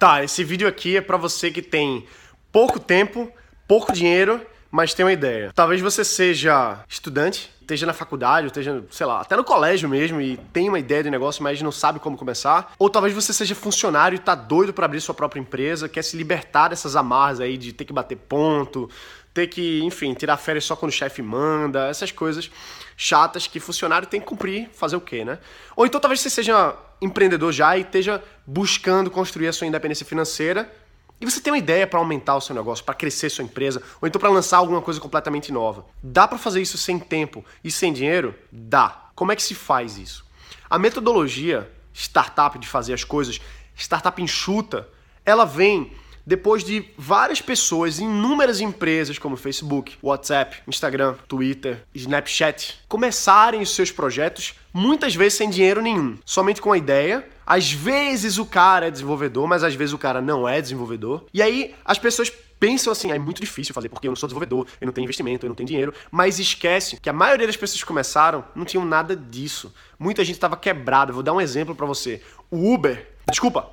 Tá, esse vídeo aqui é para você que tem pouco tempo, pouco dinheiro, mas tem uma ideia. Talvez você seja estudante, esteja na faculdade, ou esteja, sei lá, até no colégio mesmo e tem uma ideia de negócio, mas não sabe como começar. Ou talvez você seja funcionário e tá doido para abrir sua própria empresa, quer se libertar dessas amarras aí de ter que bater ponto, ter que, enfim, tirar férias só quando o chefe manda, essas coisas chatas que funcionário tem que cumprir, fazer o quê, né? Ou então talvez você seja empreendedor já e esteja buscando construir a sua independência financeira e você tem uma ideia para aumentar o seu negócio, para crescer sua empresa, ou então para lançar alguma coisa completamente nova. Dá para fazer isso sem tempo e sem dinheiro? Dá. Como é que se faz isso? A metodologia startup de fazer as coisas, startup enxuta, ela vem depois de várias pessoas, inúmeras empresas como Facebook, WhatsApp, Instagram, Twitter, Snapchat, começarem os seus projetos muitas vezes sem dinheiro nenhum, somente com a ideia. Às vezes o cara é desenvolvedor, mas às vezes o cara não é desenvolvedor. E aí as pessoas pensam assim, ah, é muito difícil fazer porque eu não sou desenvolvedor, eu não tenho investimento, eu não tenho dinheiro, mas esquece que a maioria das pessoas que começaram não tinham nada disso. Muita gente estava quebrada. Vou dar um exemplo para você. O Uber, desculpa,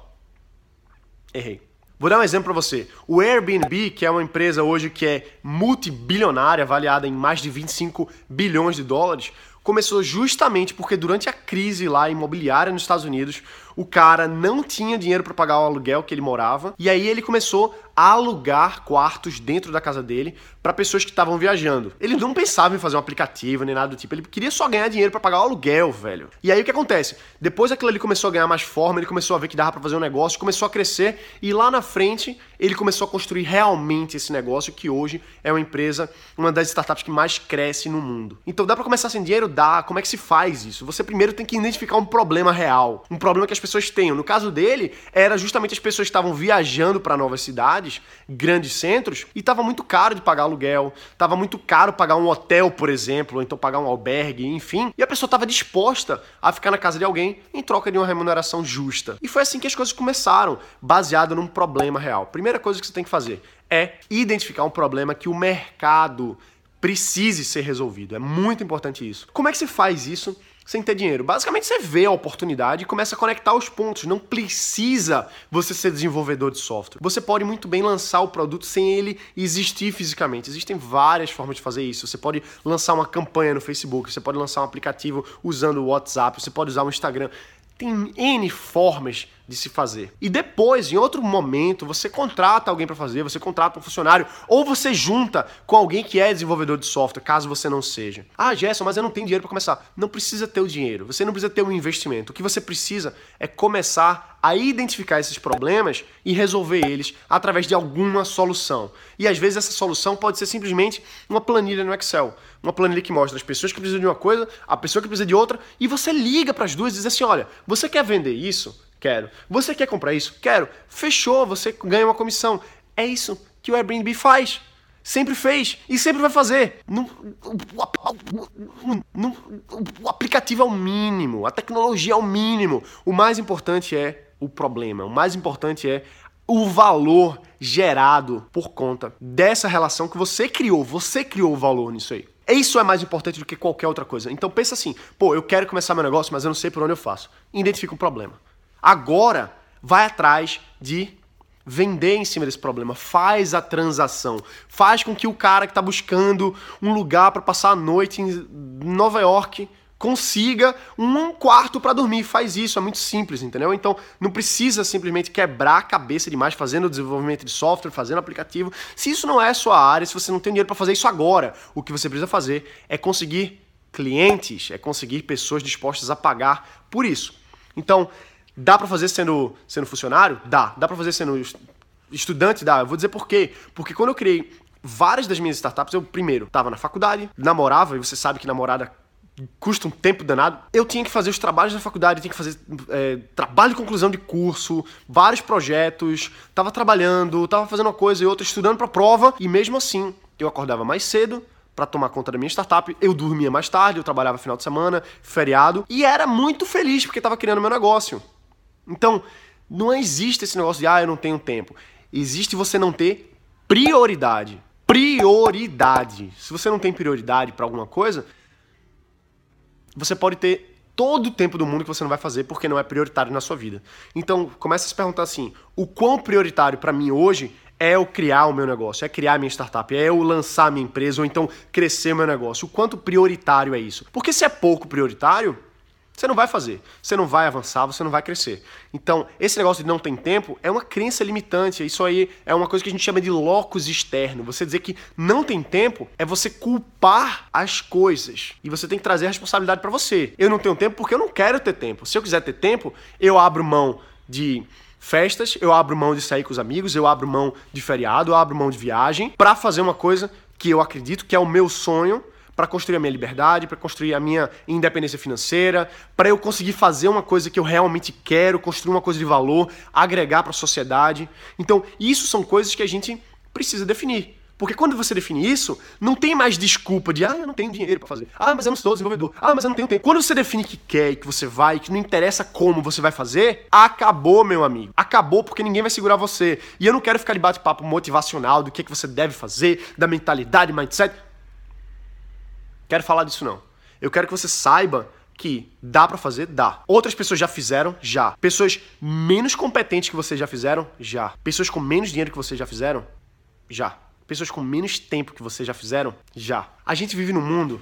errei. Vou dar um exemplo para você. O Airbnb, que é uma empresa hoje que é multibilionária, avaliada em mais de 25 bilhões de dólares, começou justamente porque durante a crise lá imobiliária nos Estados Unidos, o cara não tinha dinheiro para pagar o aluguel que ele morava, e aí ele começou a alugar quartos dentro da casa dele para pessoas que estavam viajando. Ele não pensava em fazer um aplicativo nem nada do tipo, ele queria só ganhar dinheiro para pagar o aluguel, velho. E aí o que acontece? Depois aquilo ali começou a ganhar mais forma, ele começou a ver que dava para fazer um negócio, começou a crescer e lá na frente ele começou a construir realmente esse negócio que hoje é uma empresa, uma das startups que mais cresce no mundo. Então dá para começar sem dinheiro? Dá. Como é que se faz isso? Você primeiro tem que identificar um problema real, um problema que as pessoas tenham. No caso dele, era justamente as pessoas que estavam viajando para novas cidades, grandes centros, e estava muito caro de pagar aluguel, estava muito caro pagar um hotel, por exemplo, ou então pagar um albergue, enfim. E a pessoa estava disposta a ficar na casa de alguém em troca de uma remuneração justa. E foi assim que as coisas começaram, baseado num problema real. Primeira coisa que você tem que fazer é identificar um problema que o mercado precise ser resolvido. É muito importante isso. Como é que se faz isso sem ter dinheiro? Basicamente, você vê a oportunidade e começa a conectar os pontos. Não precisa você ser desenvolvedor de software. Você pode muito bem lançar o produto sem ele existir fisicamente. Existem várias formas de fazer isso. Você pode lançar uma campanha no Facebook, você pode lançar um aplicativo usando o WhatsApp, você pode usar o Instagram. Tem N formas de se fazer. E depois, em outro momento, você contrata alguém para fazer, você contrata um funcionário, ou você junta com alguém que é desenvolvedor de software, caso você não seja. Ah, Gerson, mas eu não tenho dinheiro para começar. Não precisa ter o dinheiro, você não precisa ter um investimento. O que você precisa é começar a identificar esses problemas e resolver eles através de alguma solução. E às vezes essa solução pode ser simplesmente uma planilha no Excel. Uma planilha que mostra as pessoas que precisam de uma coisa, a pessoa que precisa de outra, e você liga para as duas e diz assim: olha, você quer vender isso? Quero. Você quer comprar isso? Quero. Fechou, você ganha uma comissão. É isso que o Airbnb faz. Sempre fez e sempre vai fazer. O aplicativo é o mínimo, a tecnologia é o mínimo. O mais importante é o problema. O mais importante é o valor gerado por conta dessa relação que você criou. Você criou o valor nisso aí. Isso é mais importante do que qualquer outra coisa. Então pensa assim, pô, eu quero começar meu negócio, mas eu não sei por onde eu faço. Identifica um problema. Agora, vai atrás de vender em cima desse problema, faz a transação, faz com que o cara que está buscando um lugar para passar a noite em Nova York consiga um quarto para dormir. Faz isso, é muito simples, entendeu? Então não precisa simplesmente quebrar a cabeça demais fazendo desenvolvimento de software, fazendo aplicativo. Se isso não é sua área, se você não tem dinheiro para fazer isso agora, o que você precisa fazer é conseguir clientes, é conseguir pessoas dispostas a pagar por isso. Então, Dá para fazer sendo, sendo funcionário? Dá. Dá para fazer sendo estudante? Dá. Eu vou dizer por quê. Porque quando eu criei várias das minhas startups, eu primeiro estava na faculdade, namorava, e você sabe que namorada custa um tempo danado. Eu tinha que fazer os trabalhos da faculdade, tinha que fazer é, trabalho de conclusão de curso, vários projetos, tava trabalhando, tava fazendo uma coisa e outra, estudando para prova, e mesmo assim, eu acordava mais cedo, para tomar conta da minha startup. Eu dormia mais tarde, eu trabalhava final de semana, feriado, e era muito feliz porque estava criando meu negócio. Então, não existe esse negócio de, ah, eu não tenho tempo. Existe você não ter prioridade. Prioridade. Se você não tem prioridade para alguma coisa, você pode ter todo o tempo do mundo que você não vai fazer porque não é prioritário na sua vida. Então, começa a se perguntar assim: o quão prioritário para mim hoje é eu criar o meu negócio, é criar a minha startup, é eu lançar a minha empresa ou então crescer o meu negócio. O quanto prioritário é isso? Porque se é pouco prioritário, você não vai fazer, você não vai avançar, você não vai crescer. Então, esse negócio de não tem tempo é uma crença limitante. Isso aí é uma coisa que a gente chama de locus externo. Você dizer que não tem tempo é você culpar as coisas. E você tem que trazer a responsabilidade para você. Eu não tenho tempo porque eu não quero ter tempo. Se eu quiser ter tempo, eu abro mão de festas, eu abro mão de sair com os amigos, eu abro mão de feriado, eu abro mão de viagem para fazer uma coisa que eu acredito que é o meu sonho para construir a minha liberdade, para construir a minha independência financeira, para eu conseguir fazer uma coisa que eu realmente quero, construir uma coisa de valor, agregar para a sociedade. Então, isso são coisas que a gente precisa definir. Porque quando você define isso, não tem mais desculpa de, ah, eu não tenho dinheiro para fazer. Ah, mas eu não sou desenvolvedor. Ah, mas eu não tenho tempo. Quando você define que quer e que você vai, que não interessa como você vai fazer, acabou, meu amigo. Acabou porque ninguém vai segurar você. E eu não quero ficar de bate-papo motivacional do que, que você deve fazer, da mentalidade, mindset. Quero falar disso não. Eu quero que você saiba que dá para fazer, dá. Outras pessoas já fizeram, já. Pessoas menos competentes que você já fizeram, já. Pessoas com menos dinheiro que você já fizeram, já. Pessoas com menos tempo que você já fizeram, já. A gente vive num mundo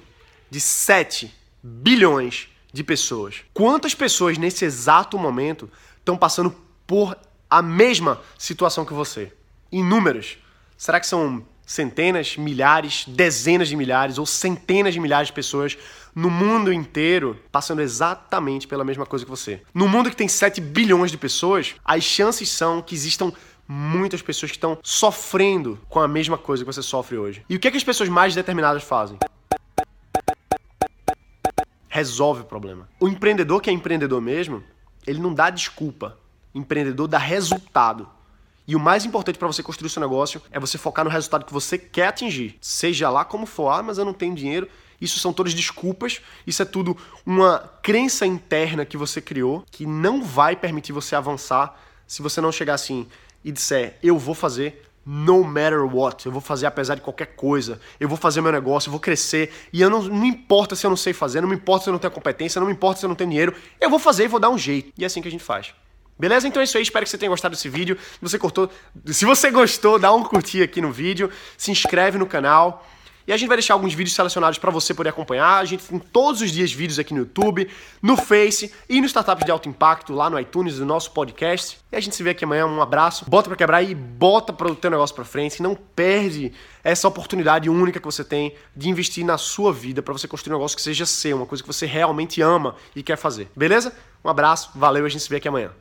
de 7 bilhões de pessoas. Quantas pessoas nesse exato momento estão passando por a mesma situação que você? Inúmeras. Será que são centenas, milhares, dezenas de milhares ou centenas de milhares de pessoas no mundo inteiro passando exatamente pela mesma coisa que você. No mundo que tem 7 bilhões de pessoas, as chances são que existam muitas pessoas que estão sofrendo com a mesma coisa que você sofre hoje. E o que, é que as pessoas mais determinadas fazem? Resolve o problema. O empreendedor que é empreendedor mesmo, ele não dá desculpa. O empreendedor dá resultado. E o mais importante para você construir o seu negócio é você focar no resultado que você quer atingir. Seja lá como for, ah, mas eu não tenho dinheiro. Isso são todas desculpas, isso é tudo uma crença interna que você criou que não vai permitir você avançar se você não chegar assim e disser, eu vou fazer no matter what, eu vou fazer apesar de qualquer coisa, eu vou fazer meu negócio, eu vou crescer, e eu não, não importa se eu não sei fazer, não me importa se eu não tenho competência, não me importa se eu não tenho dinheiro, eu vou fazer e vou dar um jeito. E é assim que a gente faz. Beleza? Então é isso aí, espero que você tenha gostado desse vídeo. Se você, cortou, se você gostou, dá um curtir aqui no vídeo, se inscreve no canal. E a gente vai deixar alguns vídeos selecionados para você poder acompanhar. A gente tem todos os dias vídeos aqui no YouTube, no Face e no Startups de Alto Impacto, lá no iTunes, do nosso podcast. E a gente se vê aqui amanhã. Um abraço. Bota para quebrar e bota para o teu negócio para frente. Não perde essa oportunidade única que você tem de investir na sua vida para você construir um negócio que seja seu, uma coisa que você realmente ama e quer fazer. Beleza? Um abraço, valeu, a gente se vê aqui amanhã.